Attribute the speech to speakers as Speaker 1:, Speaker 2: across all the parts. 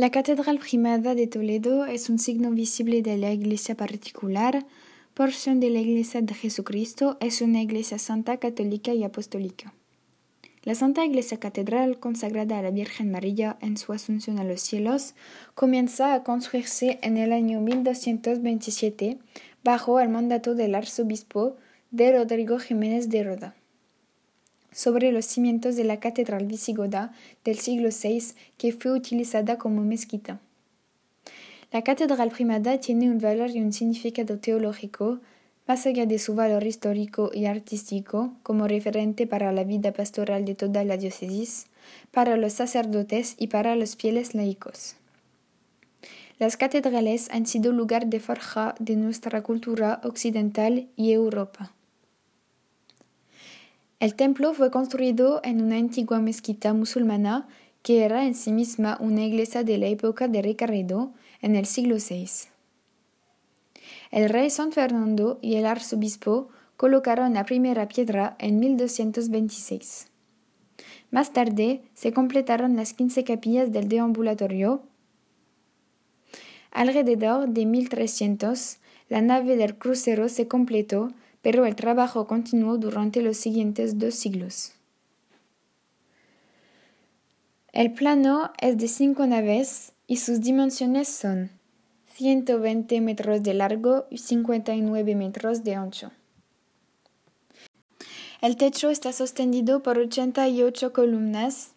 Speaker 1: La Catedral Primada de Toledo es un signo visible de la iglesia particular, porción de la Iglesia de Jesucristo, es una iglesia santa, católica y apostólica. La Santa Iglesia Catedral, consagrada a la Virgen María en su asunción a los cielos, comienza a construirse en el año 1227 bajo el mandato del arzobispo de Rodrigo Jiménez de Roda sobre los cimientos de la catedral visigoda del siglo VI que fue utilizada como mezquita. La catedral primada tiene un valor y un significado teológico, más allá de su valor histórico y artístico, como referente para la vida pastoral de toda la diócesis, para los sacerdotes y para los fieles laicos. Las catedrales han sido lugar de forja de nuestra cultura occidental y Europa. El templo fue construido en una antigua mezquita musulmana que era en sí misma una iglesia de la época de Ricardo en el siglo VI. El rey San Fernando y el arzobispo colocaron la primera piedra en 1226. Más tarde se completaron las quince capillas del deambulatorio. Alrededor de 1300, la nave del crucero se completó pero el trabajo continuó durante los siguientes dos siglos. El plano es de cinco naves y sus dimensiones son 120 metros de largo y 59 metros de ancho. El techo está sostenido por 88 columnas.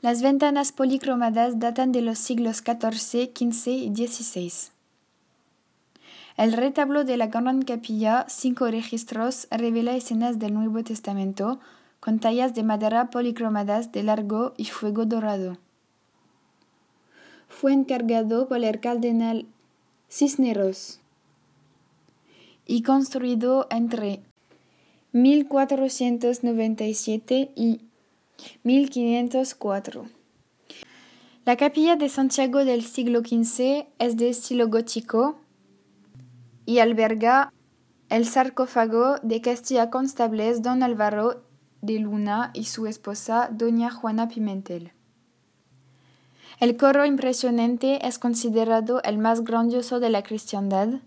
Speaker 1: Las ventanas policromadas datan de los siglos XIV, XV y XVI. El retablo de la Gran Capilla, cinco registros, revela escenas del Nuevo Testamento, con tallas de madera policromadas de largo y fuego dorado. Fue encargado por el cardenal Cisneros y construido entre 1497 y 1504. La capilla de Santiago del siglo XV es de estilo gótico, y alberga el sarcófago de Castilla Constables don Álvaro de Luna y su esposa doña Juana Pimentel. El coro impresionante es considerado el más grandioso de la cristiandad.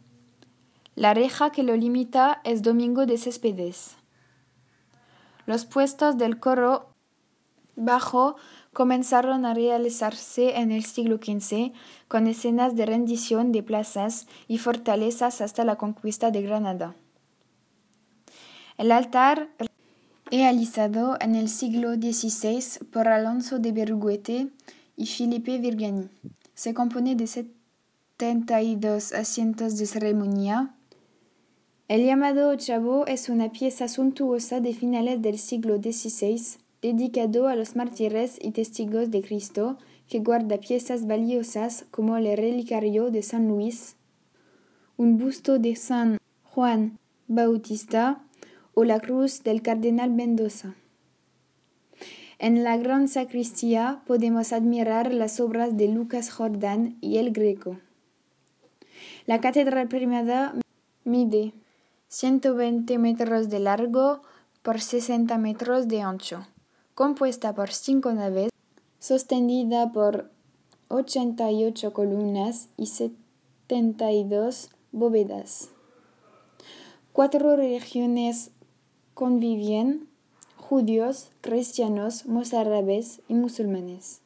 Speaker 1: La reja que lo limita es Domingo de Céspedes. Los puestos del coro bajo comenzaron a realizarse en el siglo XV con escenas de rendición de plazas y fortalezas hasta la conquista de Granada. El altar, realizado en el siglo XVI por Alonso de Berruguete y Felipe Virgani, se compone de 72 asientos de ceremonia. El llamado ochavo es una pieza suntuosa de finales del siglo XVI dedicado a los mártires y testigos de Cristo, que guarda piezas valiosas como el relicario de San Luis, un busto de San Juan Bautista o la cruz del cardenal Mendoza. En la gran sacristía podemos admirar las obras de Lucas Jordán y el Greco. La catedral primada mide 120 metros de largo por 60 metros de ancho compuesta por cinco naves, sostenida por 88 columnas y 72 bóvedas. Cuatro religiones convivían, judíos, cristianos, mozárabes y musulmanes.